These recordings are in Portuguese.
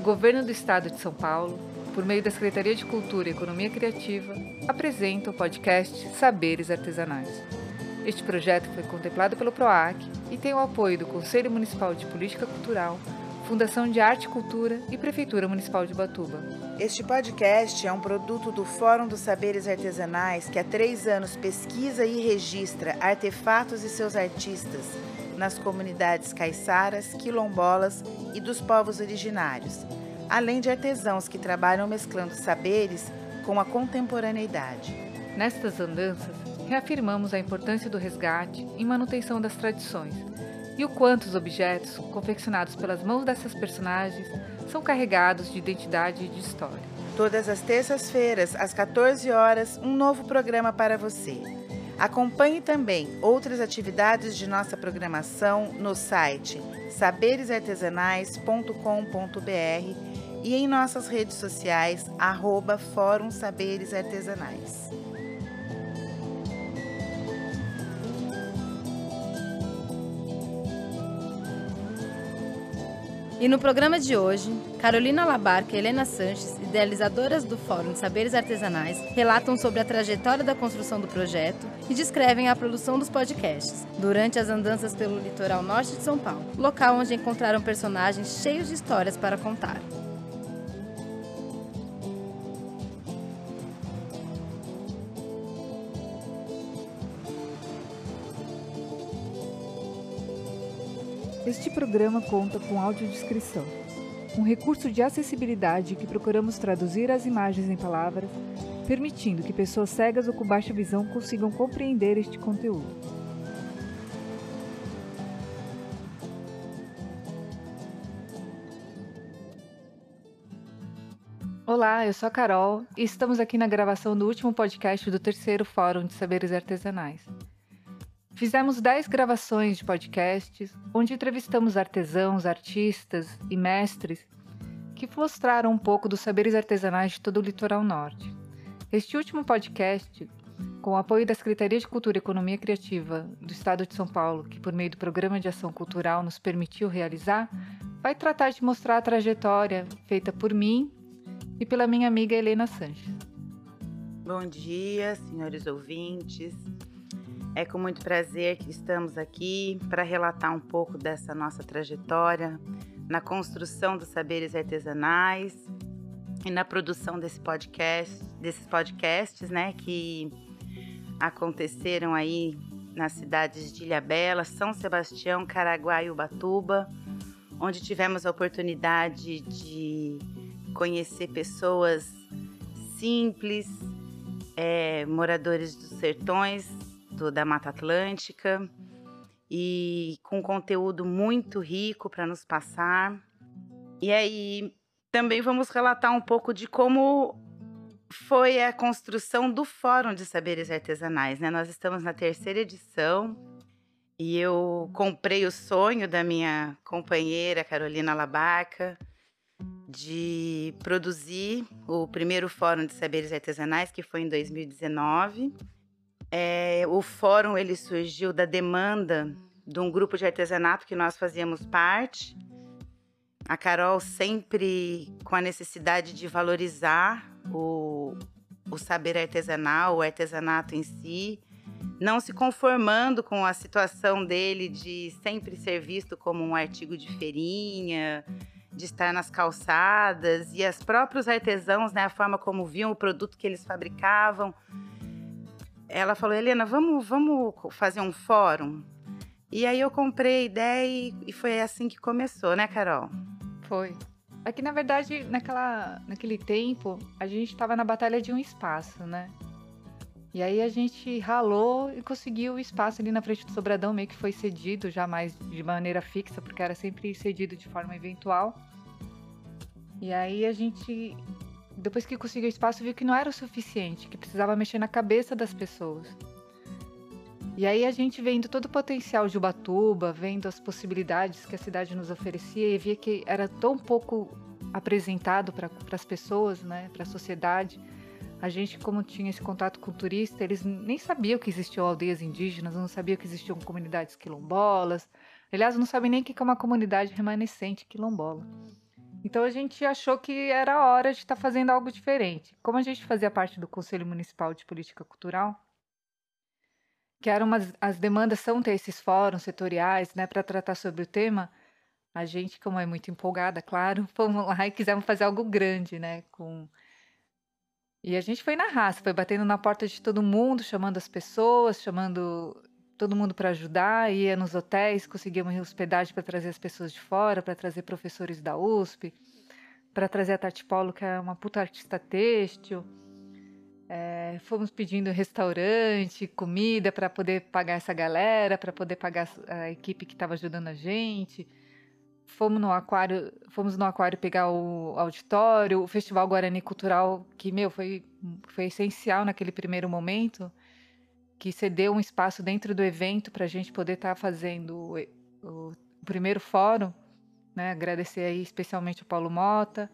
o Governo do Estado de São Paulo, por meio da Secretaria de Cultura e Economia Criativa, apresenta o podcast Saberes Artesanais. Este projeto foi contemplado pelo PROAC e tem o apoio do Conselho Municipal de Política Cultural, Fundação de Arte e Cultura e Prefeitura Municipal de Batuba. Este podcast é um produto do Fórum dos Saberes Artesanais que há três anos pesquisa e registra artefatos e seus artistas nas comunidades caiçaras, quilombolas e dos povos originários, além de artesãos que trabalham mesclando saberes com a contemporaneidade. Nestas andanças, reafirmamos a importância do resgate e manutenção das tradições e o quanto os objetos, confeccionados pelas mãos dessas personagens, são carregados de identidade e de história. Todas as terças-feiras, às 14 horas, um novo programa para você. Acompanhe também outras atividades de nossa programação no site saberesartesanais.com.br e em nossas redes sociais, arroba Fórum Saberes Artesanais. E no programa de hoje, Carolina Labarca e Helena Sanches, idealizadoras do Fórum de Saberes Artesanais, relatam sobre a trajetória da construção do projeto e descrevem a produção dos podcasts durante as andanças pelo litoral norte de São Paulo, local onde encontraram personagens cheios de histórias para contar. Este programa conta com audiodescrição, um recurso de acessibilidade que procuramos traduzir as imagens em palavras, permitindo que pessoas cegas ou com baixa visão consigam compreender este conteúdo. Olá, eu sou a Carol e estamos aqui na gravação do último podcast do terceiro Fórum de Saberes Artesanais. Fizemos 10 gravações de podcasts, onde entrevistamos artesãos, artistas e mestres que mostraram um pouco dos saberes artesanais de todo o litoral norte. Este último podcast, com o apoio da Secretaria de Cultura e Economia Criativa do Estado de São Paulo, que por meio do Programa de Ação Cultural nos permitiu realizar, vai tratar de mostrar a trajetória feita por mim e pela minha amiga Helena Sanches. Bom dia, senhores ouvintes. É com muito prazer que estamos aqui para relatar um pouco dessa nossa trajetória na construção dos saberes artesanais e na produção desse podcast, desses podcasts, né, que aconteceram aí nas cidades de Ilhabela, São Sebastião, Caraguá e Ubatuba, onde tivemos a oportunidade de conhecer pessoas simples, é, moradores dos sertões, da Mata Atlântica e com conteúdo muito rico para nos passar. E aí também vamos relatar um pouco de como foi a construção do Fórum de Saberes Artesanais. Né? Nós estamos na terceira edição e eu comprei o sonho da minha companheira Carolina Labarca de produzir o primeiro Fórum de Saberes Artesanais, que foi em 2019. É, o fórum ele surgiu da demanda de um grupo de artesanato que nós fazíamos parte. A Carol sempre com a necessidade de valorizar o, o saber artesanal, o artesanato em si, não se conformando com a situação dele de sempre ser visto como um artigo de feirinha, de estar nas calçadas e os próprios artesãos, né, a forma como viam o produto que eles fabricavam ela falou, Helena, vamos, vamos fazer um fórum? E aí eu comprei a ideia e, foi assim que começou, né, Carol? Foi. É que, na verdade, naquela, naquele tempo, a gente estava na batalha de um espaço, né? E aí a gente ralou e conseguiu o espaço ali na frente do Sobradão, meio que foi cedido já mais de maneira fixa, porque era sempre cedido de forma eventual. E aí a gente depois que conseguiu espaço, viu que não era o suficiente, que precisava mexer na cabeça das pessoas. E aí a gente vendo todo o potencial de Ubatuba, vendo as possibilidades que a cidade nos oferecia e via que era tão pouco apresentado para as pessoas, né, para a sociedade. A gente, como tinha esse contato com o turista, eles nem sabiam que existiam aldeias indígenas, não sabiam que existiam comunidades quilombolas. Aliás, não sabem nem o que é uma comunidade remanescente quilombola. Então a gente achou que era hora de estar tá fazendo algo diferente. Como a gente fazia parte do Conselho Municipal de Política Cultural, que eram as demandas são ter esses fóruns setoriais, né, para tratar sobre o tema. A gente, como é muito empolgada, claro, fomos lá e quisemos fazer algo grande, né, com e a gente foi na raça, foi batendo na porta de todo mundo, chamando as pessoas, chamando todo mundo para ajudar, ia nos hotéis, conseguíamos hospedagem para trazer as pessoas de fora, para trazer professores da USP, para trazer a Tati Paulo, que é uma puta artista têxtil. É, fomos pedindo restaurante, comida para poder pagar essa galera, para poder pagar a equipe que estava ajudando a gente. Fomos no aquário, fomos no aquário pegar o auditório, o Festival Guarani Cultural, que meu foi foi essencial naquele primeiro momento, que cedeu um espaço dentro do evento para a gente poder estar tá fazendo o, o, primeiro fórum, né? Agradecer aí especialmente ao Paulo Mota,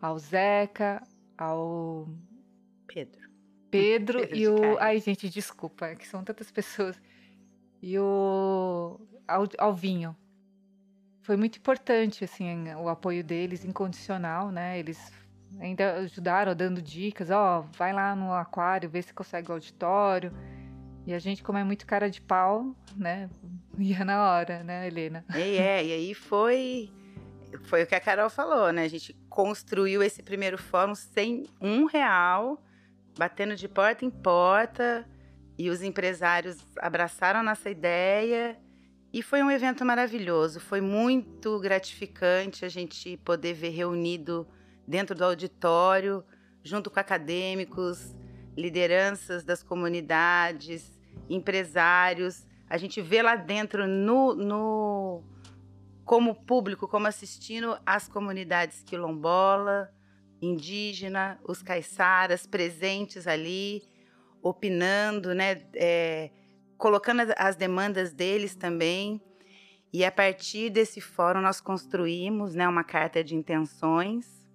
ao Zeca, ao Pedro. Pedro e o. Ai, gente, desculpa, é que são tantas pessoas. E o. Alvinho. Foi muito importante, assim, o apoio deles, incondicional, né? Eles ainda ajudaram dando dicas, ó, oh, vai lá no aquário, vê se consegue o auditório. E a gente, como é muito cara de pau, né? Ia na hora, né, Helena? E é, e aí foi. Foi o que a Carol falou, né? A gente construiu esse primeiro fórum sem um real batendo de porta em porta e os empresários abraçaram a nossa ideia e foi um evento maravilhoso. Foi muito gratificante a gente poder ver reunido dentro do auditório, junto com acadêmicos, lideranças das comunidades, empresários. A gente vê lá dentro no, no como público, como assistindo as comunidades quilombola, indígena, os caiçaras presentes ali, opinando, né, é, colocando as demandas deles também. E a partir desse fórum nós construímos né, uma carta de intenções.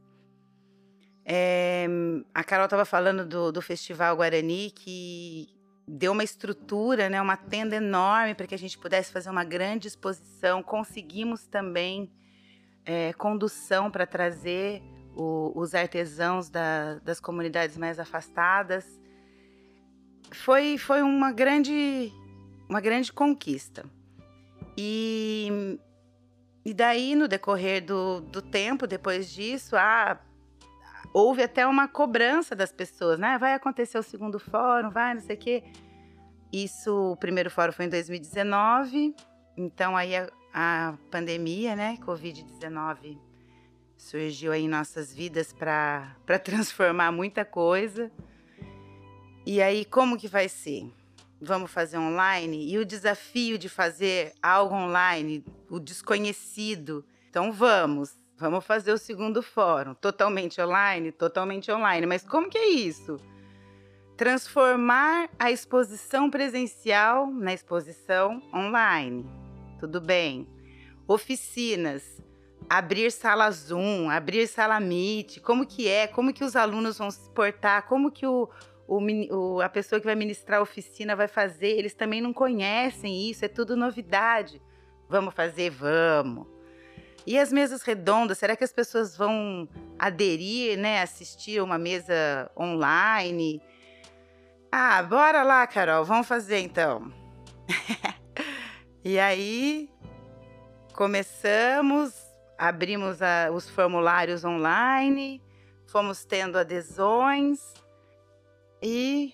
É, a Carol estava falando do, do Festival Guarani, que deu uma estrutura, né, uma tenda enorme para que a gente pudesse fazer uma grande exposição. Conseguimos também é, condução para trazer o, os artesãos da, das comunidades mais afastadas. Foi, foi uma, grande, uma grande conquista. E, e daí, no decorrer do, do tempo, depois disso, ah, houve até uma cobrança das pessoas, né? Vai acontecer o segundo fórum, vai, não sei o quê. Isso, o primeiro fórum foi em 2019, então aí a, a pandemia, né, Covid-19 surgiu aí em nossas vidas para transformar muita coisa. E aí, como que vai ser? Vamos fazer online? E o desafio de fazer algo online, o desconhecido. Então, vamos. Vamos fazer o segundo fórum. Totalmente online? Totalmente online. Mas como que é isso? Transformar a exposição presencial na exposição online. Tudo bem. Oficinas abrir sala Zoom, abrir sala Meet, como que é, como que os alunos vão se portar, como que o, o, a pessoa que vai ministrar a oficina vai fazer, eles também não conhecem isso, é tudo novidade. Vamos fazer? Vamos. E as mesas redondas, será que as pessoas vão aderir, né, assistir uma mesa online? Ah, bora lá, Carol, vamos fazer então. e aí começamos abrimos a, os formulários online, fomos tendo adesões e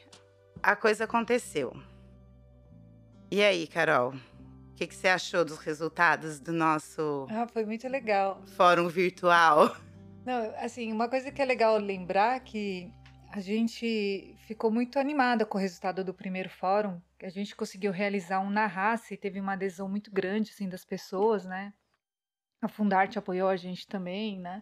a coisa aconteceu. E aí, Carol? O que, que, você achou dos resultados do nosso. Ah, foi muito legal. Fórum virtual. Não, assim, uma coisa que é legal lembrar que a gente ficou muito animada com o resultado do primeiro fórum. A gente conseguiu realizar um na raça e teve uma adesão muito grande assim, das pessoas, né? A Fundarte apoiou a gente também, né?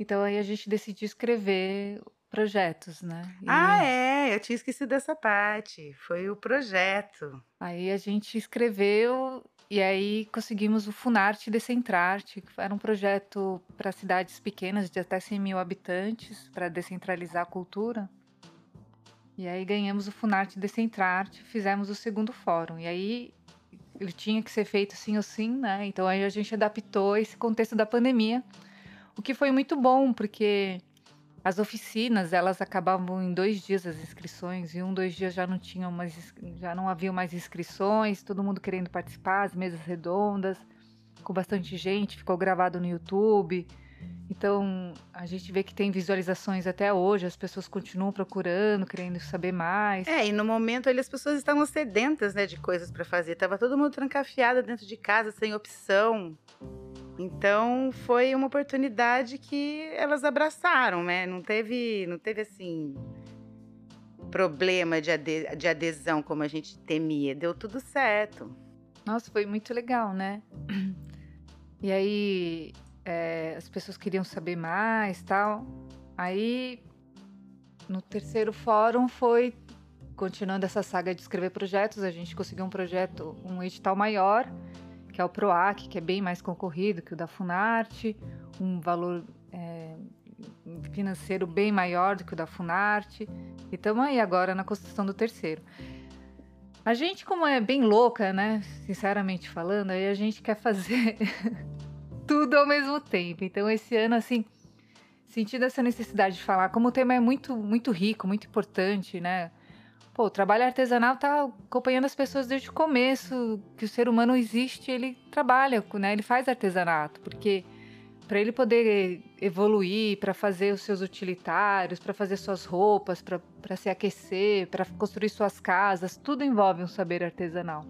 Então aí a gente decidiu escrever projetos, né? E Ah, é, eu tinha esquecido dessa parte. Foi o projeto. aí a gente escreveu e aí conseguimos o Funarte Decentrarte, que era um projeto para cidades pequenas de até 100 mil habitantes, para descentralizar a cultura. E aí ganhamos o Funarte Decentrarte, fizemos o segundo fórum. E aí ele tinha que ser feito sim ou sim, né? Então aí a gente adaptou esse contexto da pandemia. O que foi muito bom, porque as oficinas, elas acabavam em dois dias as inscrições, e um, dois dias já não tinham mais, já não havia mais inscrições, todo mundo querendo participar, as mesas redondas, com bastante gente, ficou gravado no YouTube. Então, a gente vê que tem visualizações até hoje, as pessoas continuam procurando, querendo saber mais. É, e no momento ali as pessoas estavam sedentas, né, de coisas para fazer. Tava todo mundo trancafiado dentro de casa, sem opção. Então, foi uma oportunidade que elas abraçaram, né? Não teve, não teve assim problema de, ade de adesão como a gente temia. Deu tudo certo. Nossa, foi muito legal, né? E aí, é, as pessoas queriam saber mais tal. Aí, no terceiro fórum foi continuando essa saga de escrever projetos, a gente conseguiu um projeto, um edital maior, que é o PROAC, que é bem mais concorrido que o da Funarte, um valor é, financeiro bem maior do que o da Funarte. E estamos aí agora na construção do terceiro. A gente, como é bem louca, né? Sinceramente falando, aí a gente quer fazer tudo ao mesmo tempo. Então, esse ano, assim, sentindo essa necessidade de falar, como o tema é muito, muito rico, muito importante, né? Pô, o trabalho artesanal tá acompanhando as pessoas desde o começo, que o ser humano existe, ele trabalha, né? Ele faz artesanato, porque para ele poder evoluir, para fazer os seus utilitários, para fazer suas roupas, para se aquecer, para construir suas casas, tudo envolve um saber artesanal.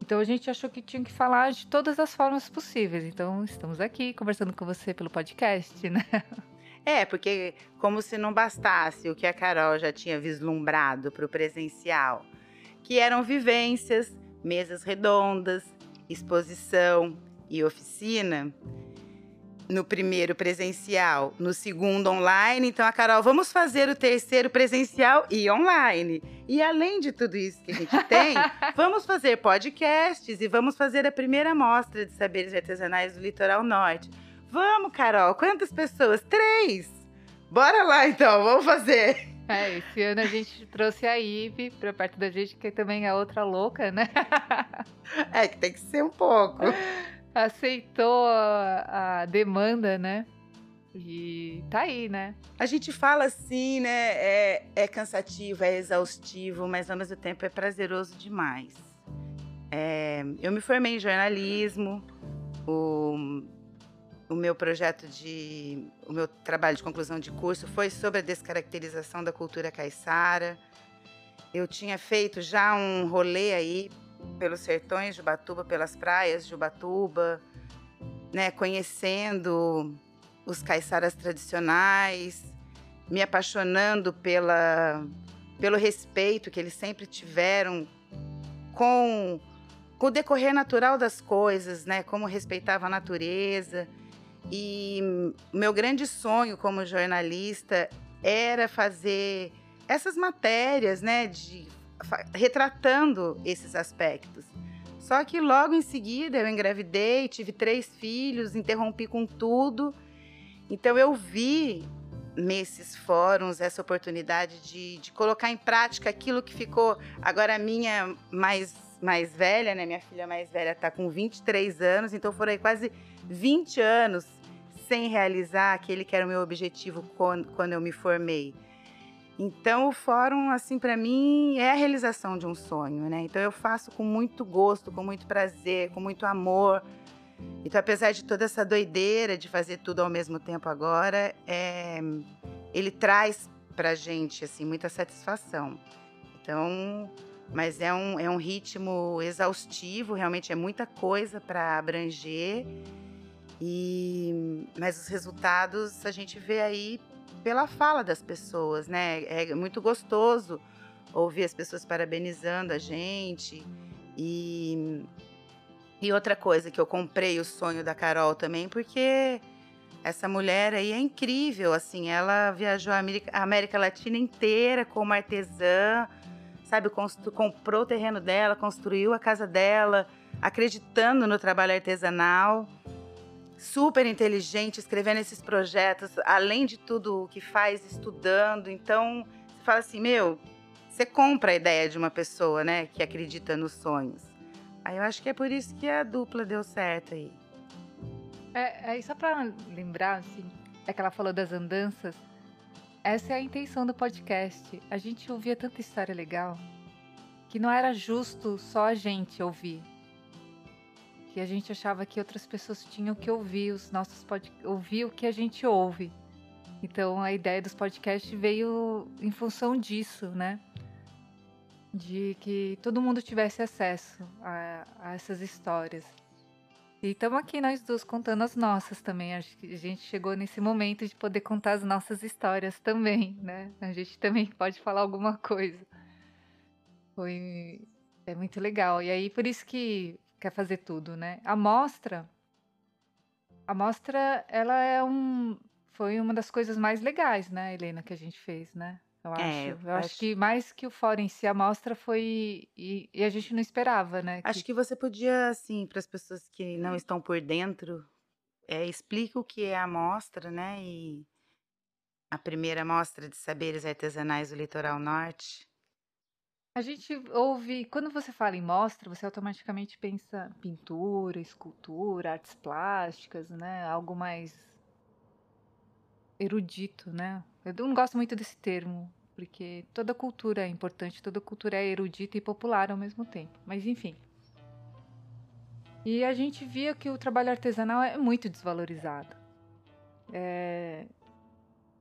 Então a gente achou que tinha que falar de todas as formas possíveis. Então estamos aqui conversando com você pelo podcast, né? É, porque como se não bastasse o que a Carol já tinha vislumbrado para o presencial, que eram vivências, mesas redondas, exposição e oficina, no primeiro presencial, no segundo online. Então, a Carol, vamos fazer o terceiro presencial e online. E além de tudo isso que a gente tem, vamos fazer podcasts e vamos fazer a primeira mostra de saberes artesanais do Litoral Norte. Vamos, Carol, quantas pessoas? Três! Bora lá então, vamos fazer! É, esse ano a gente trouxe a Ive pra perto da gente, que também é outra louca, né? é, que tem que ser um pouco aceitou a, a, demanda, né? E tá aí, né? A gente fala assim, né? É, é cansativo, é exaustivo, mas ao mesmo tempo é prazeroso demais. É, eu me formei em jornalismo, o, o meu projeto de. O meu trabalho de conclusão de curso foi sobre a descaracterização da cultura caiçara. Eu tinha feito já um rolê aí pelos sertões de Ubatuba, pelas praias de Ubatuba, né, conhecendo os caiçaras tradicionais, me apaixonando pela, pelo respeito que eles sempre tiveram com, com o decorrer natural das coisas, né, como respeitava a natureza. E meu grande sonho como jornalista era fazer essas matérias, né, de retratando esses aspectos. Só que logo em seguida eu engravidei, tive três filhos, interrompi com tudo. Então eu vi nesses fóruns essa oportunidade de, de colocar em prática aquilo que ficou. Agora a minha mais, mais velha, né? Minha filha mais velha está com 23 anos, então foram aí quase 20 anos sem realizar aquele que era o meu objetivo quando, eu me formei. Então, o fórum, assim, para mim, é a realização de um sonho, né? Então, eu faço com muito gosto, com muito prazer, com muito amor. Então, apesar de toda essa doideira de fazer tudo ao mesmo tempo agora, é... ele traz pra gente, assim, muita satisfação. Então, mas é um, é um ritmo exaustivo, realmente é muita coisa para abranger. E, mas os resultados a gente vê aí pela fala das pessoas, né? É muito gostoso ouvir as pessoas parabenizando a gente. E, e outra coisa que eu comprei o sonho da Carol também, porque essa mulher aí é incrível, assim, ela viajou a América, a América Latina inteira como artesã, sabe, comprou o terreno dela, construiu a casa dela, acreditando no trabalho artesanal super inteligente, escrevendo esses projetos, além de tudo o que faz, estudando. Então, você fala assim, meu, você compra a ideia de uma pessoa, né, que acredita nos sonhos. Aí eu acho que é por isso que a dupla deu certo aí. É, é só para lembrar, assim, é que ela falou das andanças. Essa é a intenção do podcast. A gente ouvia tanta história legal que não era justo só a gente ouvir. Que a gente achava que outras pessoas tinham que ouvir os nossos pod... ouvir o que a gente ouve. Então a ideia dos podcasts veio em função disso, né? De que todo mundo tivesse acesso a, a essas histórias. E estamos aqui nós duas contando as nossas também. Acho que a gente chegou nesse momento de poder contar as nossas histórias também, né? A gente também pode falar alguma coisa. Foi é muito legal. E aí por isso que quer fazer tudo, né? A mostra a mostra ela é um foi uma das coisas mais legais, né, Helena, que a gente fez, né? Eu acho. É, eu acho, acho, que mais que o fórum em si, a mostra foi. E, e a gente não esperava, né? Acho que, que você podia, assim, para as pessoas que não estão por dentro, é, explica o que é a mostra, né? E a primeira mostra de saberes artesanais do Litoral Norte. A gente ouve, quando você fala em mostra, você automaticamente pensa pintura, escultura, artes plásticas, né? Algo mais erudito, né? Eu não gosto muito desse termo, porque toda cultura é importante, toda cultura é erudita e popular ao mesmo tempo. Mas enfim. E a gente via que o trabalho artesanal é muito desvalorizado. É...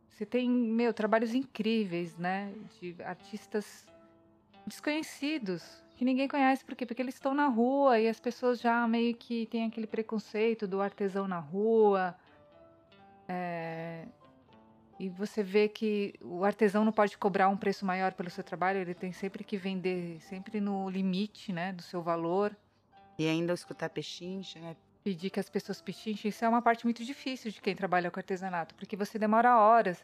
Você tem, meu, trabalhos incríveis, né? De artistas desconhecidos, que ninguém conhece, por quê? Porque eles estão na rua e as pessoas já meio que têm aquele preconceito do artesão na rua. É, e você vê que o artesão não pode cobrar um preço maior pelo seu trabalho, ele tem sempre que vender sempre no limite, né, do seu valor. E ainda escutar pechincha, né? Pedir que as pessoas pechinchem, isso é uma parte muito difícil de quem trabalha com artesanato, porque você demora horas.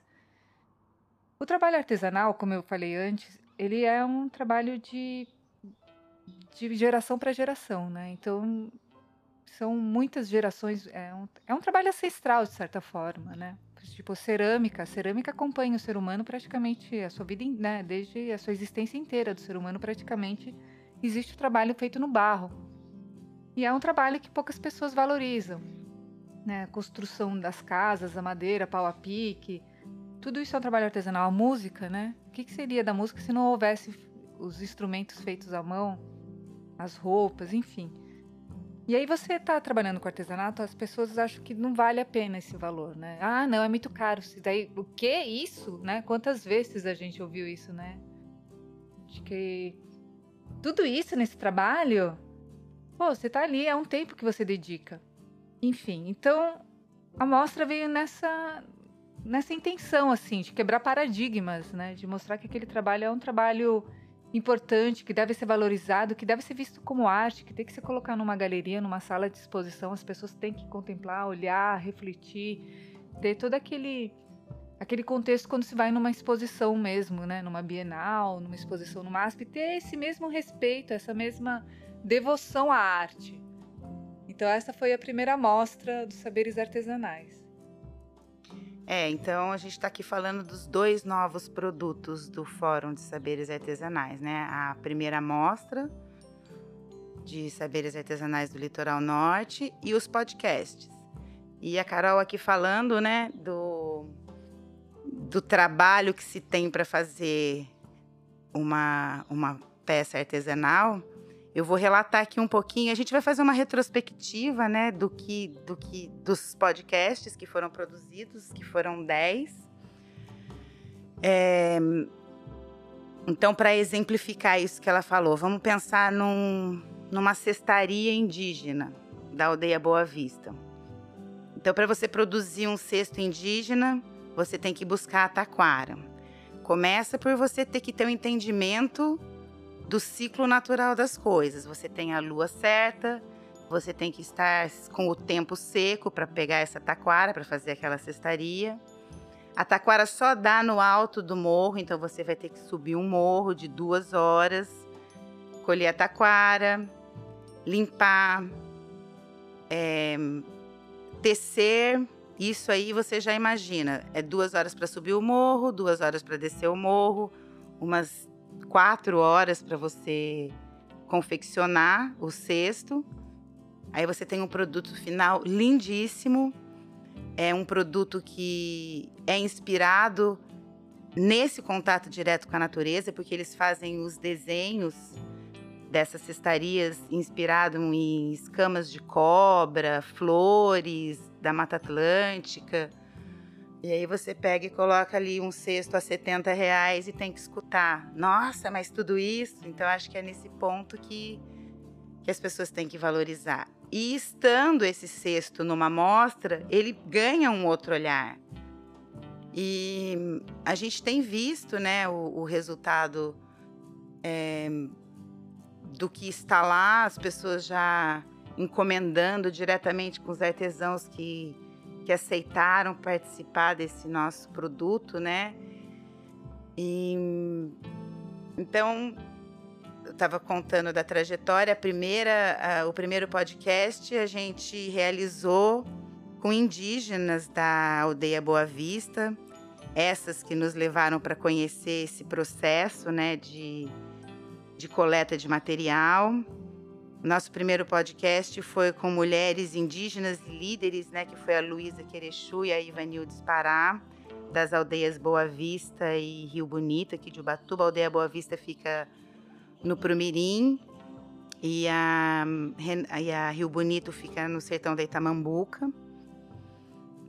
O trabalho artesanal, como eu falei antes, ele é um trabalho de, de geração para geração, né? Então, são muitas gerações, é um, é um trabalho ancestral, de certa forma, né? Tipo, cerâmica. A cerâmica acompanha o ser humano praticamente a sua vida, né? Desde a sua existência inteira do ser humano, praticamente existe o trabalho feito no barro. E é um trabalho que poucas pessoas valorizam. Né? A construção das casas, a madeira, pau a pique. Tudo isso é um trabalho artesanal. A música, né? O que, que seria da música se não houvesse os instrumentos feitos à mão, as roupas, enfim. E aí você está trabalhando com artesanato, as pessoas acham que não vale a pena esse valor, né? Ah, não, é muito caro. Daí, o que isso, né? Quantas vezes a gente ouviu isso, né? De que tudo isso nesse trabalho, pô, você está ali, é um tempo que você dedica. Enfim, então a mostra veio nessa nessa intenção assim de quebrar paradigmas, né? De mostrar que aquele trabalho é um trabalho importante, que deve ser valorizado, que deve ser visto como arte, que tem que se colocar numa galeria, numa sala de exposição, as pessoas têm que contemplar, olhar, refletir, ter todo aquele aquele contexto quando se vai numa exposição mesmo, né, numa Bienal, numa exposição no MASP, ter esse mesmo respeito, essa mesma devoção à arte. Então essa foi a primeira mostra dos saberes artesanais. É, então a gente está aqui falando dos dois novos produtos do Fórum de Saberes Artesanais, né? A primeira mostra de saberes artesanais do Litoral Norte e os podcasts. E a Carol aqui falando, né, do, do trabalho que se tem para fazer uma, uma peça artesanal. Eu vou relatar aqui um pouquinho. A gente vai fazer uma retrospectiva, né, do que, do que, dos podcasts que foram produzidos, que foram 10. É, então, para exemplificar isso que ela falou, vamos pensar num, numa cestaria indígena da aldeia Boa Vista. Então, para você produzir um cesto indígena, você tem que buscar a taquara. Começa por você ter que ter um entendimento do ciclo natural das coisas. Você tem a lua certa, você tem que estar com o tempo seco para pegar essa taquara, para fazer aquela cestaria. A taquara só dá no alto do morro, então você vai ter que subir um morro de duas horas, colher a taquara, limpar, é, tecer. Isso aí você já imagina. É duas horas para subir o morro, duas horas para descer o morro, umas quatro horas para você confeccionar o cesto. Aí você tem um produto final lindíssimo. É um produto que é inspirado nesse contato direto com a natureza, porque eles fazem os desenhos dessas cestarias inspirado em escamas de cobra, flores da Mata Atlântica. E aí você pega e coloca ali um cesto a 70 reais e tem que escutar. Nossa, mas tudo isso? Então acho que é nesse ponto que, que as pessoas têm que valorizar. E estando esse cesto numa mostra, ele ganha um outro olhar. E a gente tem visto né, o, o resultado é, do que está lá, as pessoas já encomendando diretamente com os artesãos que, que aceitaram participar desse nosso produto, né? E, então, eu estava contando da trajetória. A primeira, a, o primeiro podcast a gente realizou com indígenas da aldeia Boa Vista, essas que nos levaram para conhecer esse processo, né, de de coleta de material. Nosso primeiro podcast foi com mulheres indígenas e líderes, né, que foi a Luísa Querechu e a Ivanildes Pará, das aldeias Boa Vista e Rio Bonito, aqui de Ubatuba. A aldeia Boa Vista fica no Prumirim e a, e a Rio Bonito fica no sertão da Itamambuca.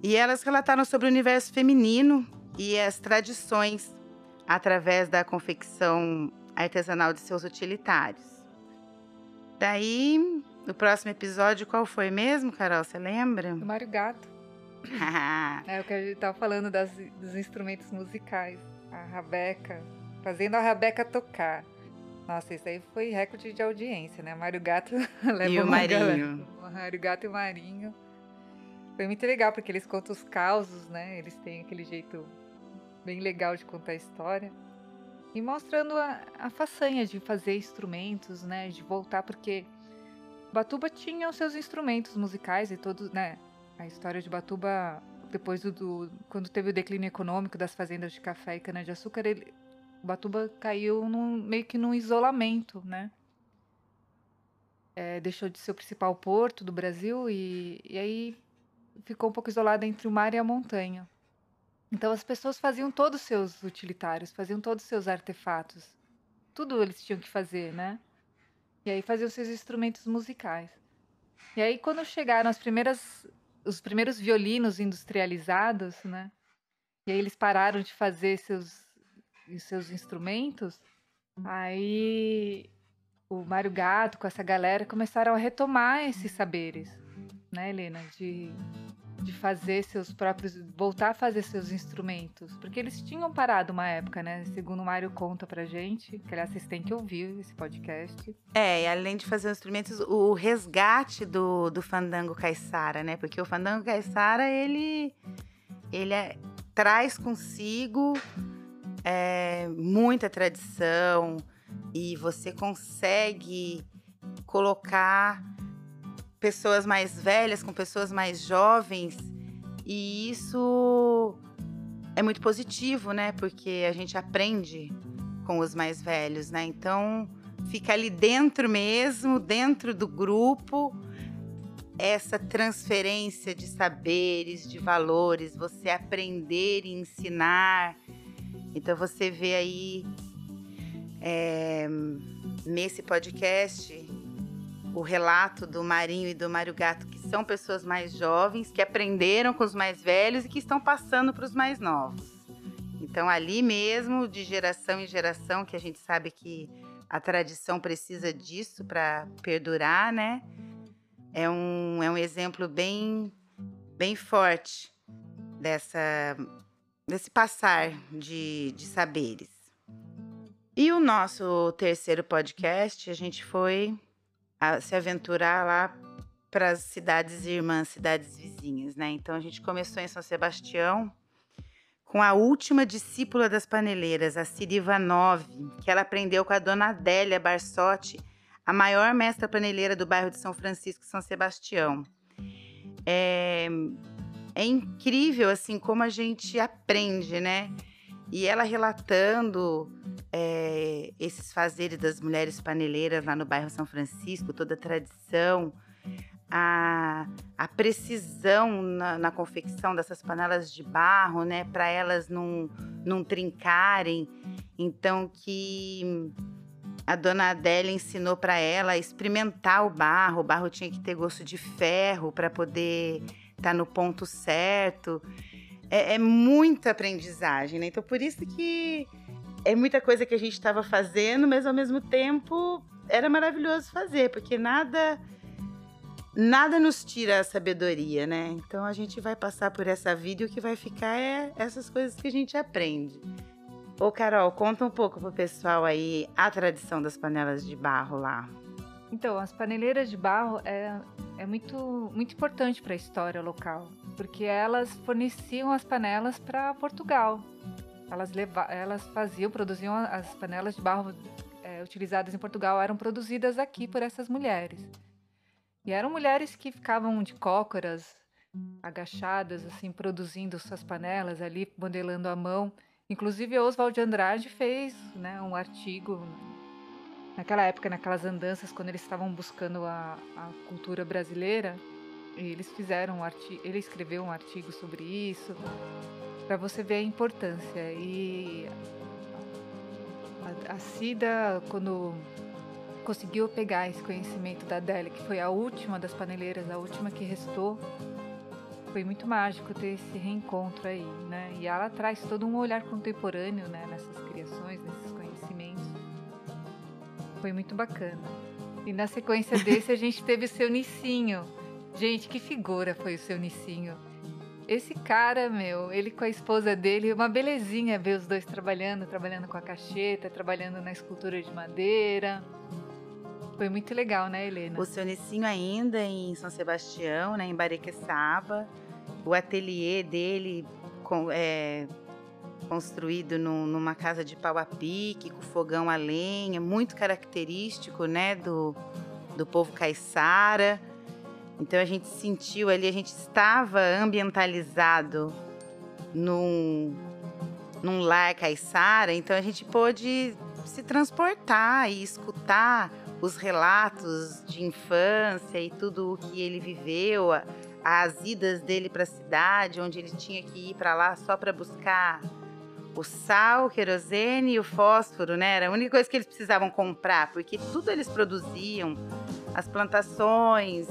E elas relataram sobre o universo feminino e as tradições através da confecção artesanal de seus utilitários. Daí, no próximo episódio, qual foi mesmo, Carol? Você lembra? Do Mário Gato. é o que a gente estava falando das, dos instrumentos musicais. A Rabeca, fazendo a Rabeca tocar. Nossa, isso aí foi recorde de audiência, né? Mário Gato leva E o Marinho. O Mário Gato e o Marinho. Foi muito legal, porque eles contam os causos, né? Eles têm aquele jeito bem legal de contar a história. E mostrando a, a façanha de fazer instrumentos, né? De voltar, porque Batuba tinha os seus instrumentos musicais e todos, né? A história de Batuba, depois do, do quando teve o declínio econômico das fazendas de café e cana-de-açúcar, ele, Batuba caiu num, meio que num isolamento, né? É, deixou de ser o principal porto do Brasil e, e aí ficou um pouco isolada entre o mar e a montanha. Então as pessoas faziam todos os seus utilitários, faziam todos os seus artefatos. Tudo eles tinham que fazer, né? E aí faziam seus instrumentos musicais. E aí quando chegaram as primeiras os primeiros violinos industrializados, né? E aí eles pararam de fazer seus seus instrumentos, aí o Mário Gato com essa galera começaram a retomar esses saberes, né, Helena, de de fazer seus próprios. voltar a fazer seus instrumentos. Porque eles tinham parado uma época, né? Segundo o Mário conta pra gente. Que aliás, vocês têm que ouvir esse podcast. É, e além de fazer os instrumentos, o resgate do, do fandango caiçara, né? Porque o fandango caiçara, ele. ele é, traz consigo é, muita tradição e você consegue colocar pessoas mais velhas com pessoas mais jovens. E isso é muito positivo, né? Porque a gente aprende com os mais velhos, né? Então, fica ali dentro mesmo, dentro do grupo, essa transferência de saberes, de valores, você aprender e ensinar. Então, você vê aí é, nesse podcast o relato do Marinho e do Mário Gato, que são pessoas mais jovens, que aprenderam com os mais velhos e que estão passando para os mais novos. Então, ali mesmo, de geração em geração, que a gente sabe que a tradição precisa disso para perdurar, né? É um, é um exemplo bem, bem forte dessa, desse passar de, de saberes. E o nosso terceiro podcast, a gente foi a se aventurar lá para as cidades irmãs, cidades vizinhas, né? Então a gente começou em São Sebastião com a última discípula das paneleiras, a Sirivanov, que ela aprendeu com a dona Adélia Barsotti, a maior mestra paneleira do bairro de São Francisco, São Sebastião. É, é incrível assim como a gente aprende, né? E ela relatando é, esses fazeres das mulheres paneleiras lá no bairro São Francisco, toda a tradição, a, a precisão na, na, confecção dessas panelas de barro, né, para elas não, não trincarem. Então que a dona Adélia ensinou para ela experimentar o barro. O barro tinha que ter gosto de ferro para poder estar tá no ponto certo. É, é, muita aprendizagem, né? Então por isso que é muita coisa que a gente estava fazendo, mas ao mesmo tempo era maravilhoso fazer, porque nada nada nos tira a sabedoria, né? Então a gente vai passar por essa vida e o que vai ficar é essas coisas que a gente aprende. Ô Carol, conta um pouco pro pessoal aí a tradição das panelas de barro lá. Então, as paneleiras de barro é, é muito, muito importante para a história local, porque elas forneciam as panelas para Portugal. Elas, leva, elas faziam, produziam as panelas de barro é, utilizadas em Portugal, eram produzidas aqui por essas mulheres. E eram mulheres que ficavam de cócoras, agachadas, assim, produzindo suas panelas ali, modelando à mão. Inclusive, Oswald de Andrade fez né, um artigo naquela época, naquelas andanças, quando eles estavam buscando a, a cultura brasileira. eles fizeram um artigo, ele escreveu um artigo sobre isso, para você ver a importância. E a, a Cida, quando conseguiu pegar esse conhecimento da Adélia, que foi a última das paneleiras, a última que restou. Foi muito mágico ter esse reencontro aí, né? E ela traz todo um olhar contemporâneo, né, nessas criações, nesses. Foi muito bacana. E na sequência desse a gente teve o seu Nicinho. Gente, que figura foi o seu Nicinho. Esse cara, meu, ele com a esposa dele, uma belezinha ver os dois trabalhando, trabalhando com a cacheta, trabalhando na escultura de madeira. Foi muito legal, né, Helena? O seu Nicinho ainda em São Sebastião, né, em Barequeçaba. O ateliê dele com, é, construído numa casa de pau a pique, com fogão a lenha, muito característico, né, do, do povo caiçara. Então a gente sentiu ali, a gente estava ambientalizado num, num lar caiçara, então a gente pôde se transportar e escutar os relatos de infância e tudo o que ele viveu, as idas dele para a cidade, onde ele tinha que ir para lá só para buscar o sal, o querosene e o fósforo, né? Era a única coisa que eles precisavam comprar, porque tudo eles produziam, as plantações,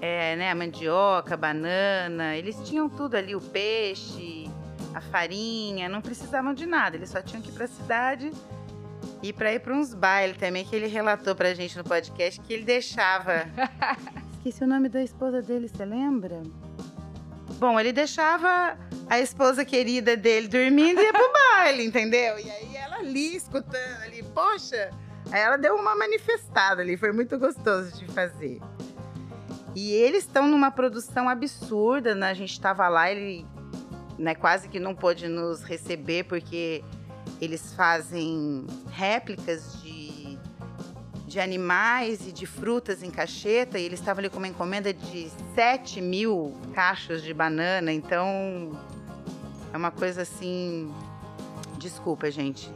é, né, a mandioca, a banana, eles tinham tudo ali, o peixe, a farinha, não precisavam de nada, eles só tinham que ir para a cidade e para ir para uns bailes também, que ele relatou pra gente no podcast que ele deixava. Esqueci o nome da esposa dele, você lembra? Bom, ele deixava a esposa querida dele dormindo e ia pro baile, entendeu? E aí ela ali escutando ali, poxa, aí ela deu uma manifestada ali, foi muito gostoso de fazer. E eles estão numa produção absurda, né? A gente estava lá, ele né, quase que não pôde nos receber porque eles fazem réplicas de, de animais e de frutas em cacheta, e eles estavam ali com uma encomenda de 7 mil cachos de banana, então é uma coisa assim. Desculpa, gente.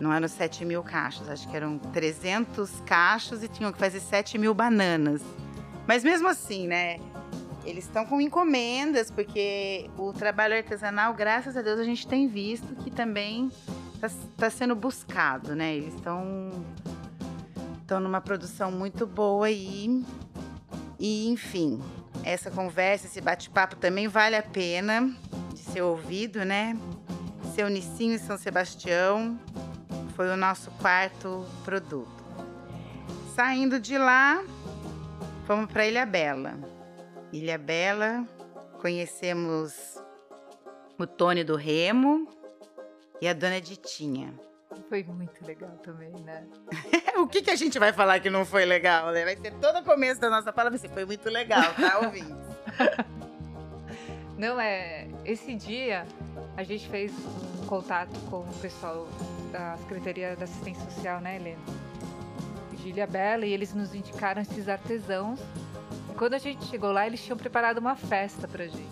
Não eram 7 mil cachos, acho que eram 300 cachos e tinham que fazer 7 mil bananas. Mas mesmo assim, né? Eles estão com encomendas, porque o trabalho artesanal, graças a Deus, a gente tem visto que também está tá sendo buscado, né? Eles estão estão numa produção muito boa aí. E, enfim, essa conversa, esse bate-papo também vale a pena ser ouvido, né? Seu Nicinho e São Sebastião foi o nosso quarto produto. Saindo de lá, fomos para Ilha Bela. Ilha Bela, conhecemos o Tony do Remo, e a dona Ditinha. Foi muito legal também, né? o que, que a gente vai falar que não foi legal, né? Vai ser todo o começo da nossa fala, vai ser, foi muito legal, tá, ouvindo? Não, é... Esse dia, a gente fez um contato com o pessoal da Secretaria da Assistência Social, né, Helena? Gília Bela, e eles nos indicaram esses artesãos. E quando a gente chegou lá, eles tinham preparado uma festa pra gente.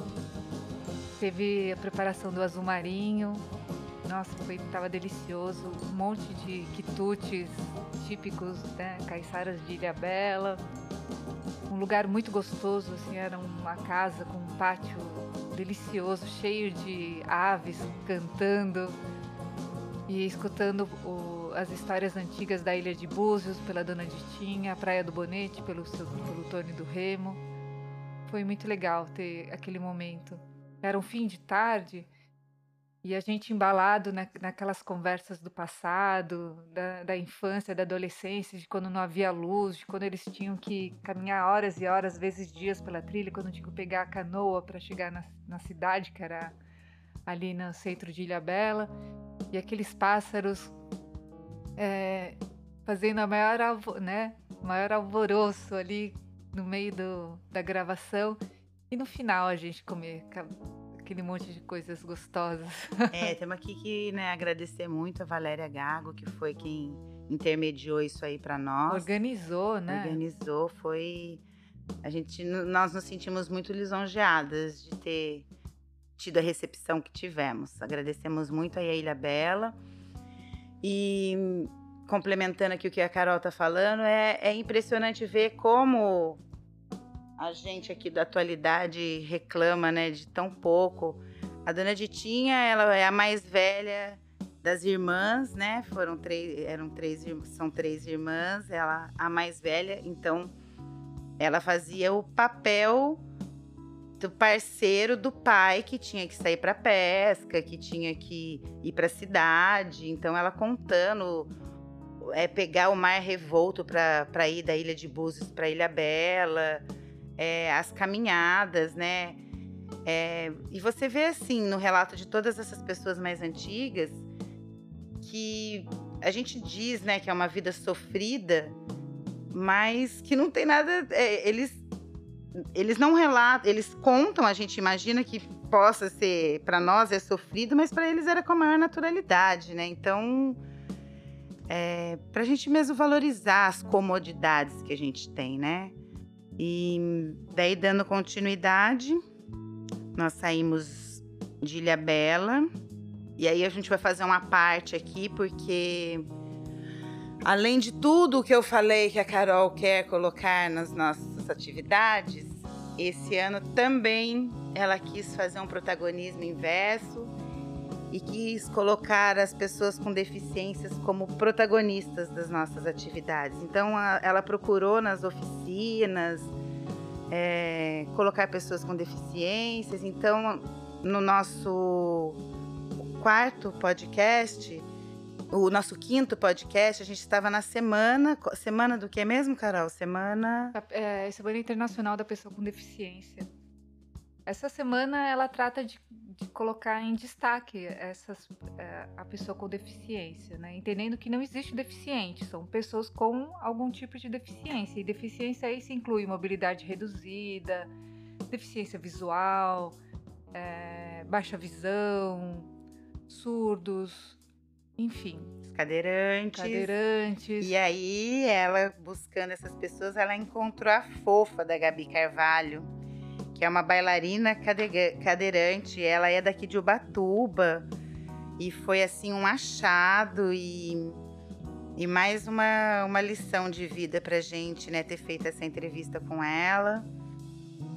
Teve a preparação do azul marinho, nossa, foi, tava delicioso. Um monte de quitutes típicos, né? Caiçaras de Ilha Bela. Um lugar muito gostoso, assim, era uma casa com um pátio delicioso, cheio de aves cantando e escutando o, as histórias antigas da Ilha de Búzios pela Dona Ditinha, a Praia do Bonete pelo, seu, pelo Tony do Remo. Foi muito legal ter aquele momento. Era um fim de tarde e a gente embalado na, naquelas conversas do passado, da, da, infância, da adolescência, de quando não havia luz, de quando eles tinham que caminhar horas e horas, vezes dias pela trilha, quando tinham que pegar a canoa para chegar na, na, cidade, que era ali no centro de Ilha Bela, e aqueles pássaros é, fazendo a maior, né, maior alvoroço ali no meio do, da gravação, e no final a gente comer aquele monte de coisas gostosas. É, temos aqui que né, agradecer muito a Valéria Gago, que foi quem intermediou isso aí para nós. Organizou, né? Organizou, foi. A gente, nós nos sentimos muito lisonjeadas de ter tido a recepção que tivemos. Agradecemos muito aí a Ilha Bela. E complementando aqui o que a Carol tá falando, é, é impressionante ver como a gente aqui da atualidade reclama, né, de tão pouco. A dona Ditinha, ela é a mais velha das irmãs, né? Foram três, eram três, são três irmãs, ela a mais velha, então ela fazia o papel do parceiro do pai que tinha que sair para pesca, que tinha que ir para a cidade. Então ela contando é pegar o mar revolto para ir da Ilha de Búzios para Ilha Bela é, as caminhadas, né? É, e você vê assim no relato de todas essas pessoas mais antigas que a gente diz, né, que é uma vida sofrida, mas que não tem nada. É, eles eles não relatam, eles contam, a gente imagina que possa ser para nós é sofrido, mas para eles era com a maior naturalidade, né? Então, é, para a gente mesmo valorizar as comodidades que a gente tem, né? E daí, dando continuidade, nós saímos de Ilha Bela. E aí a gente vai fazer uma parte aqui, porque além de tudo que eu falei que a Carol quer colocar nas nossas atividades, esse ano também ela quis fazer um protagonismo inverso e quis colocar as pessoas com deficiências como protagonistas das nossas atividades. Então, a, ela procurou nas oficinas é, colocar pessoas com deficiências. Então, no nosso quarto podcast, o nosso quinto podcast, a gente estava na semana. Semana do que mesmo, Carol? Semana. É, Semana Internacional da Pessoa com Deficiência. Essa semana ela trata de de colocar em destaque essas, é, a pessoa com deficiência, né? entendendo que não existe deficiente, são pessoas com algum tipo de deficiência. E deficiência aí se inclui mobilidade reduzida, deficiência visual, é, baixa visão, surdos, enfim. Cadeirantes. Cadeirantes. E aí, ela buscando essas pessoas, ela encontrou a fofa da Gabi Carvalho que é uma bailarina cadeirante. Ela é daqui de Ubatuba e foi assim um achado e, e mais uma, uma lição de vida pra gente, né? Ter feito essa entrevista com ela.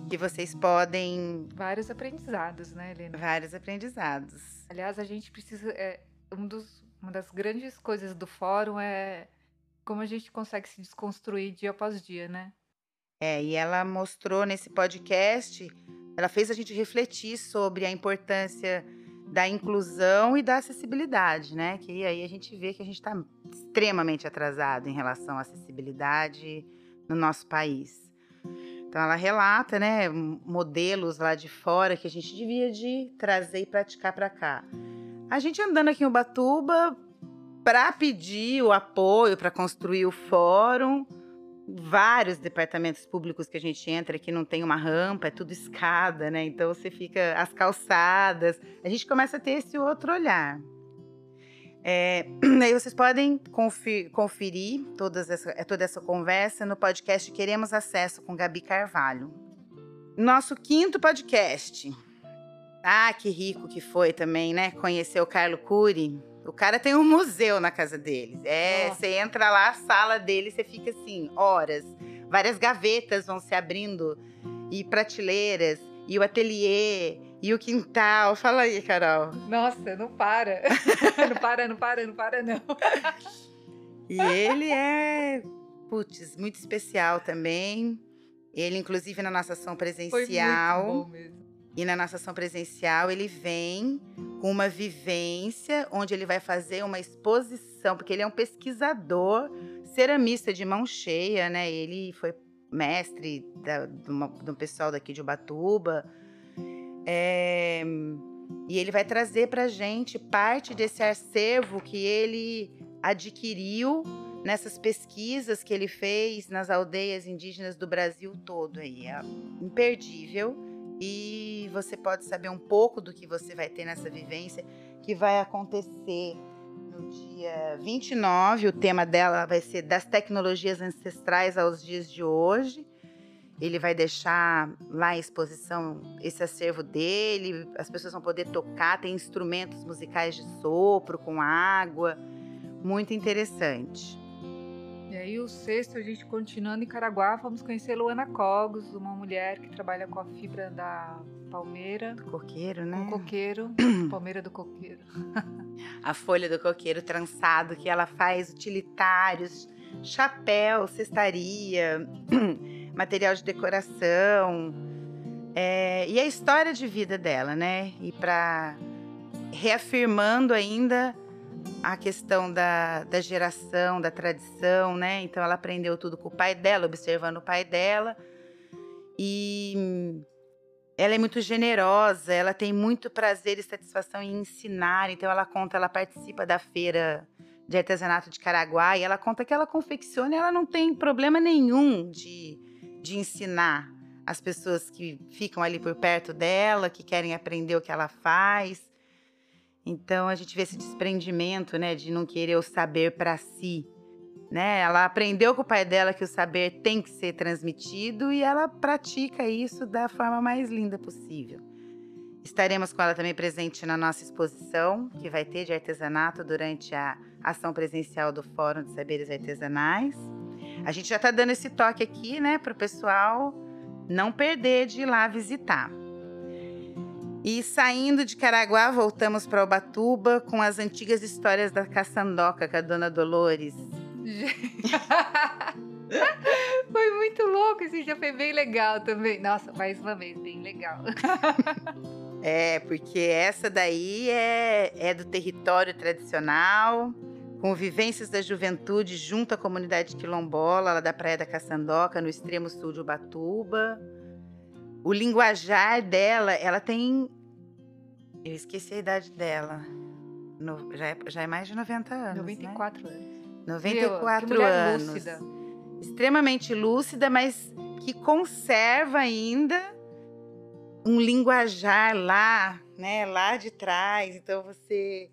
Que vocês podem. Vários aprendizados, né, Helena? Vários aprendizados. Aliás, a gente precisa. É, um dos, uma das grandes coisas do fórum é como a gente consegue se desconstruir dia após dia, né? É, e ela mostrou nesse podcast, ela fez a gente refletir sobre a importância da inclusão e da acessibilidade, né? Que aí a gente vê que a gente está extremamente atrasado em relação à acessibilidade no nosso país. Então ela relata, né, modelos lá de fora que a gente devia de trazer e praticar para cá. A gente andando aqui em Ubatuba para pedir o apoio para construir o fórum, vários departamentos públicos que a gente entra que não tem uma rampa, é tudo escada, né? Então você fica as calçadas. A gente começa a ter esse outro olhar. É, aí vocês podem conferir, essa, é, toda essa conversa no podcast Queremos Acesso com Gabi Carvalho. Nosso quinto podcast. Ah, que rico que foi também, né? Conhecer o Carlo Cury. O cara tem um museu na casa deles. É, você entra lá, a sala dele, você fica assim, horas. várias gavetas vão se abrindo e prateleiras e o ateliê e o quintal. Fala aí, Carol. Nossa, não para. não para, não para, não para, não. e ele é, putz, muito especial também. Ele, inclusive, na nossa ação presencial. Foi muito bom mesmo. E na nossa ação presencial, ele vem com uma vivência onde ele vai fazer uma exposição, porque ele é um pesquisador, ceramista de mão cheia, né? Ele foi mestre da, um pessoal daqui de Ubatuba. É, e ele vai trazer para gente parte desse acervo que ele adquiriu nessas pesquisas que ele fez nas aldeias indígenas do Brasil todo aí. É imperdível. E você pode saber um pouco do que você vai ter nessa vivência, que vai acontecer no dia 29. O tema dela vai ser das tecnologias ancestrais aos dias de hoje. Ele vai deixar lá em exposição esse acervo dele, as pessoas vão poder tocar, tem instrumentos musicais de sopro com água, muito interessante. E aí o sexto, a gente continuando em Caraguá, vamos conhecer Luana Cogos, uma mulher que trabalha com a fibra da palmeira. Do coqueiro, né? Com coqueiro, palmeira do coqueiro. a folha do coqueiro trançado, que ela faz utilitários, chapéu, cestaria, material de decoração. É, e a história de vida dela, né? E para reafirmando ainda a questão da, da geração, da tradição, né? Então ela aprendeu tudo com o pai dela, observando o pai dela. E ela é muito generosa, ela tem muito prazer e satisfação em ensinar. Então ela conta, ela participa da feira de artesanato de Caraguá e ela conta que ela confecciona ela não tem problema nenhum de, de ensinar as pessoas que ficam ali por perto dela, que querem aprender o que ela faz. Então a gente vê esse desprendimento, né, de não querer o saber para si, né? Ela aprendeu com o pai dela que o saber tem que ser transmitido e ela pratica isso da forma mais linda possível. Estaremos com ela também presente na nossa exposição, que vai ter de artesanato durante a ação presencial do Fórum de Saberes Artesanais. A gente já está dando esse toque aqui, né, para o pessoal não perder de ir lá visitar. E saindo de Caraguá, voltamos para Ubatuba com as antigas histórias da caçandoca com a dona Dolores. foi muito louco, esse dia foi bem legal também. Nossa, mais uma vez, bem legal. é, porque essa daí é, é do território tradicional, com vivências da juventude junto à comunidade quilombola, lá da Praia da Caçandoca, no extremo sul de Ubatuba o linguajar dela, ela tem. Eu esqueci a idade dela. No, já, é, já é mais de 90 anos. 94 né? anos. 94 Meu, anos. Lúcida. Extremamente lúcida, mas que conserva ainda um linguajar lá, né, lá de trás. Então você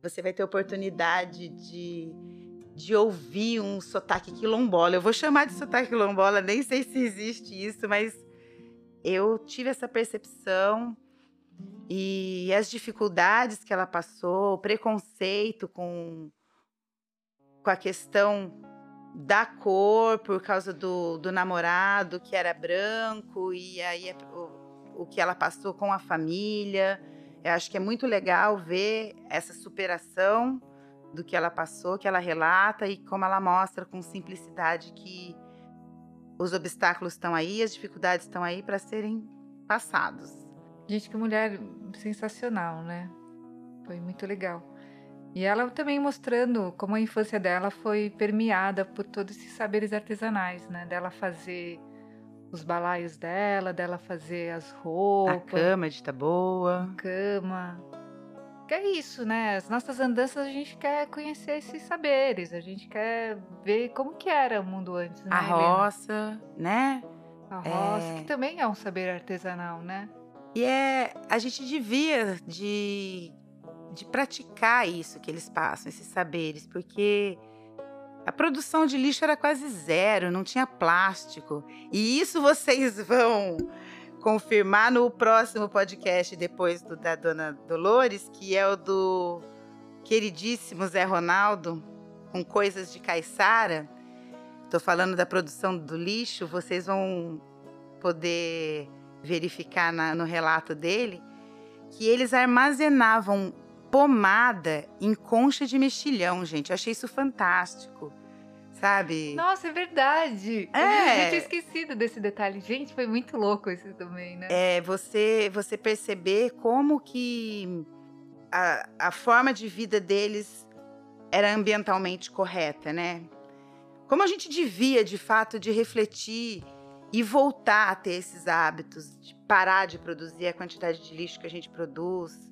você vai ter oportunidade de, de ouvir um sotaque quilombola. Eu vou chamar de sotaque quilombola, nem sei se existe isso, mas eu tive essa percepção e as dificuldades que ela passou, o preconceito com, com a questão da cor por causa do, do namorado que era branco e aí o, o que ela passou com a família. Eu acho que é muito legal ver essa superação do que ela passou, que ela relata e como ela mostra com simplicidade que os obstáculos estão aí, as dificuldades estão aí para serem passados. Gente, que mulher sensacional, né? Foi muito legal. E ela também mostrando como a infância dela foi permeada por todos esses saberes artesanais, né? Dela fazer os balaios dela, dela fazer as roupas. A cama de taboa. Cama que é isso, né? As nossas andanças a gente quer conhecer esses saberes, a gente quer ver como que era o mundo antes, né? A roça, né? A roça, é... que também é um saber artesanal, né? E é, a gente devia de, de praticar isso que eles passam, esses saberes, porque a produção de lixo era quase zero, não tinha plástico. E isso vocês vão confirmar no próximo podcast, depois do da Dona Dolores, que é o do queridíssimo Zé Ronaldo, com Coisas de Caiçara, Estou falando da produção do lixo, vocês vão poder verificar na, no relato dele que eles armazenavam pomada em concha de mexilhão, gente. Eu achei isso fantástico. Sabe? Nossa, é verdade. É. Eu tinha esquecido desse detalhe. Gente, foi muito louco isso também, né? É, você, você perceber como que a, a forma de vida deles era ambientalmente correta, né? Como a gente devia, de fato, de refletir e voltar a ter esses hábitos, de parar de produzir a quantidade de lixo que a gente produz.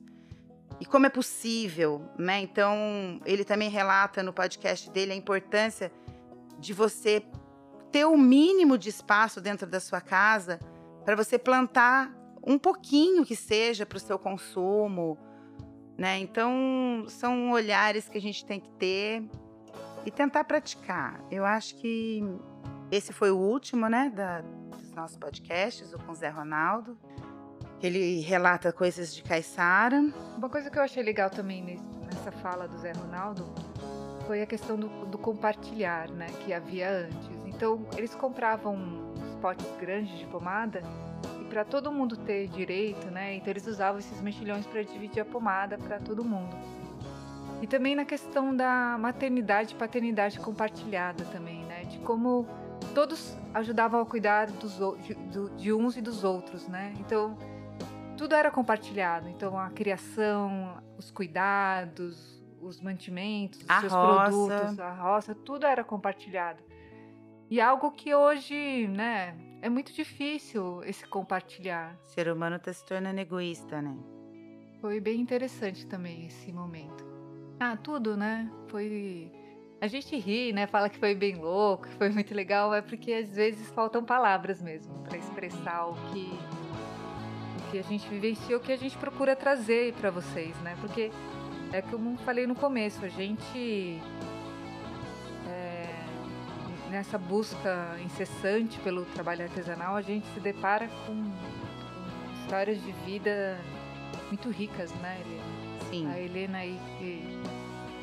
E como é possível, né? Então, ele também relata no podcast dele a importância de você ter o mínimo de espaço dentro da sua casa para você plantar um pouquinho que seja para o seu consumo, né? Então, são olhares que a gente tem que ter e tentar praticar. Eu acho que esse foi o último, né, da, dos nossos podcasts, o com Zé Ronaldo. Ele relata coisas de Caiçara. Uma coisa que eu achei legal também nessa fala do Zé Ronaldo foi a questão do, do compartilhar, né, que havia antes. Então, eles compravam potes grandes de pomada e para todo mundo ter direito, né, então eles usavam esses mexilhões para dividir a pomada para todo mundo. E também na questão da maternidade e paternidade compartilhada também, né, de como todos ajudavam a cuidar dos, de, de uns e dos outros, né? Então, tudo era compartilhado. Então, a criação, os cuidados, os mantimentos, os a seus roça. produtos, a roça, tudo era compartilhado. E algo que hoje, né, é muito difícil esse compartilhar. O ser humano está se tornando egoísta, né? Foi bem interessante também esse momento. Ah, tudo, né? Foi. A gente ri, né? Fala que foi bem louco, que foi muito legal, é porque às vezes faltam palavras mesmo para expressar o que, o que a gente vivenciou, o que a gente procura trazer para vocês, né? Porque é como falei no começo, a gente é, nessa busca incessante pelo trabalho artesanal, a gente se depara com, com histórias de vida muito ricas, né, Helena? Sim. A Helena aí que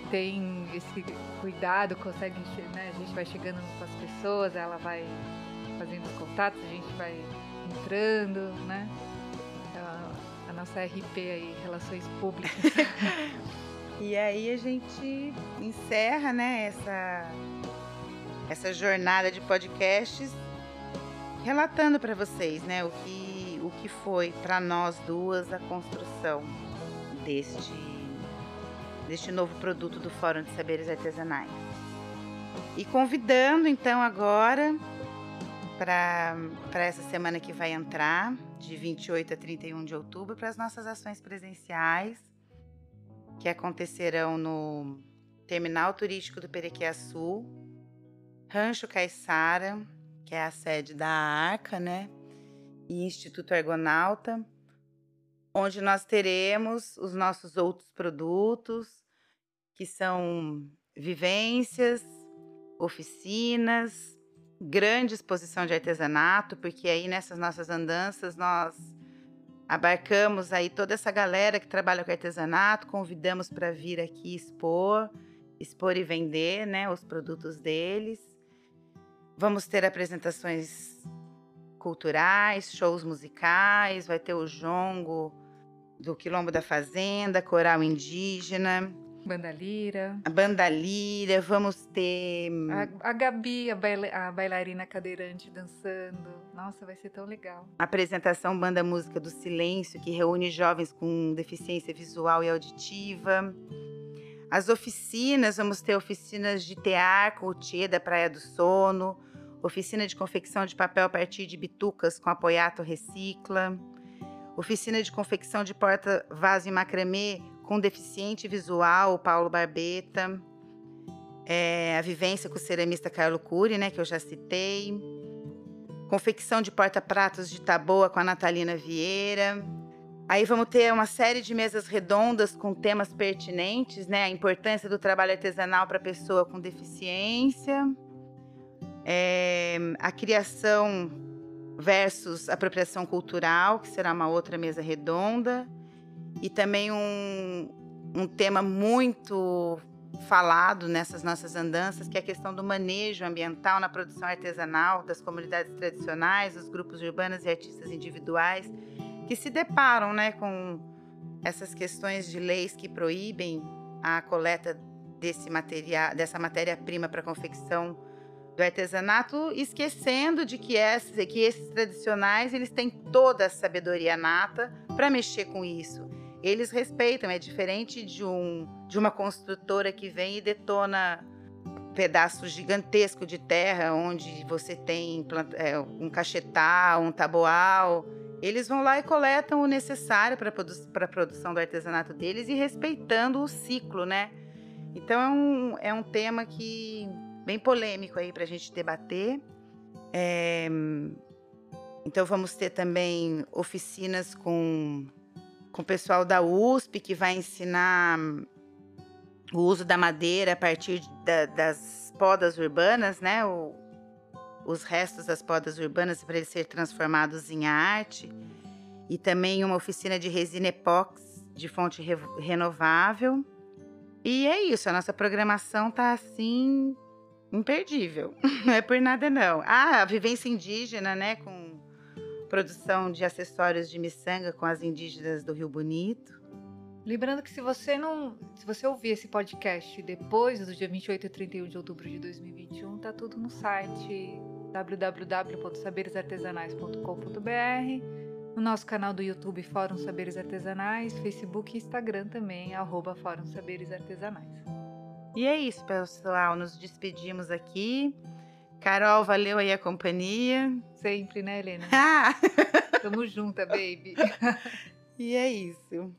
tem esse cuidado, consegue, né? A gente vai chegando com as pessoas, ela vai fazendo os contatos, a gente vai entrando, né? Nossa RP aí, Relações Públicas. E aí a gente encerra, né, essa, essa jornada de podcasts relatando para vocês, né, o que, o que foi para nós duas a construção deste, deste novo produto do Fórum de Saberes Artesanais. E convidando então agora para essa semana que vai entrar, de 28 a 31 de outubro, para as nossas ações presenciais que acontecerão no Terminal Turístico do Perequiaçu, Rancho Caiçara, que é a sede da Arca, né? E Instituto Argonauta, onde nós teremos os nossos outros produtos, que são vivências, oficinas, grande exposição de artesanato, porque aí nessas nossas andanças nós abarcamos aí toda essa galera que trabalha com artesanato, convidamos para vir aqui expor, expor e vender, né, os produtos deles. Vamos ter apresentações culturais, shows musicais, vai ter o jongo do Quilombo da Fazenda, coral indígena, Banda Lira. a banda lira, vamos ter A, a Gabi, a, baila- a bailarina cadeirante dançando. Nossa, vai ser tão legal. apresentação Banda Música do Silêncio, que reúne jovens com deficiência visual e auditiva. As oficinas, vamos ter oficinas de tear Tchê da Praia do Sono, oficina de confecção de papel a partir de bitucas com apoiato recicla, oficina de confecção de porta-vaso em macramê com deficiente visual, o Paulo Barbeta, É, a vivência com o ceramista Carlo Cury, né, que eu já citei, confecção de porta-pratos de taboa com a Natalina Vieira. Aí vamos ter uma série de mesas redondas com temas pertinentes, né? A importância do trabalho artesanal para a pessoa com deficiência, é, a criação versus apropriação cultural, que será uma outra mesa redonda, e também um, um tema muito falado nessas nossas andanças, que é a questão do manejo ambiental na produção artesanal das comunidades tradicionais, dos grupos urbanos e artistas individuais que se deparam, né, com essas questões de leis que proíbem a coleta desse material, dessa matéria-prima para confecção do artesanato, esquecendo de que esses, que esses tradicionais eles têm toda a sabedoria nata para mexer com isso. Eles respeitam, é diferente de, um, de uma construtora que vem e detona pedaços gigantesco de terra onde você tem é, um cachetal, um taboal. Eles vão lá e coletam o necessário para produ a produção do artesanato deles e respeitando o ciclo, né? Então é um, é um tema que bem polêmico aí para a gente debater. É, então vamos ter também oficinas com, com o pessoal da USP que vai ensinar o uso da madeira a partir da, das podas urbanas, né? O, os restos das podas urbanas para eles serem transformados em arte. E também uma oficina de resina epox de fonte re renovável. E é isso, a nossa programação tá assim imperdível. Não é por nada não. Ah, a vivência indígena, né, com produção de acessórios de miçanga com as indígenas do Rio Bonito. Lembrando que se você não, se você ouvir esse podcast depois do dia 28 e 31 de outubro de 2021, tá tudo no site www.saberesartesanais.com.br, no nosso canal do YouTube Fórum Saberes Artesanais, Facebook e Instagram também, arroba Fórum Saberes Artesanais. E é isso, pessoal. Nos despedimos aqui. Carol, valeu aí a companhia. Sempre, né, Helena? Tamo junta, baby. e é isso.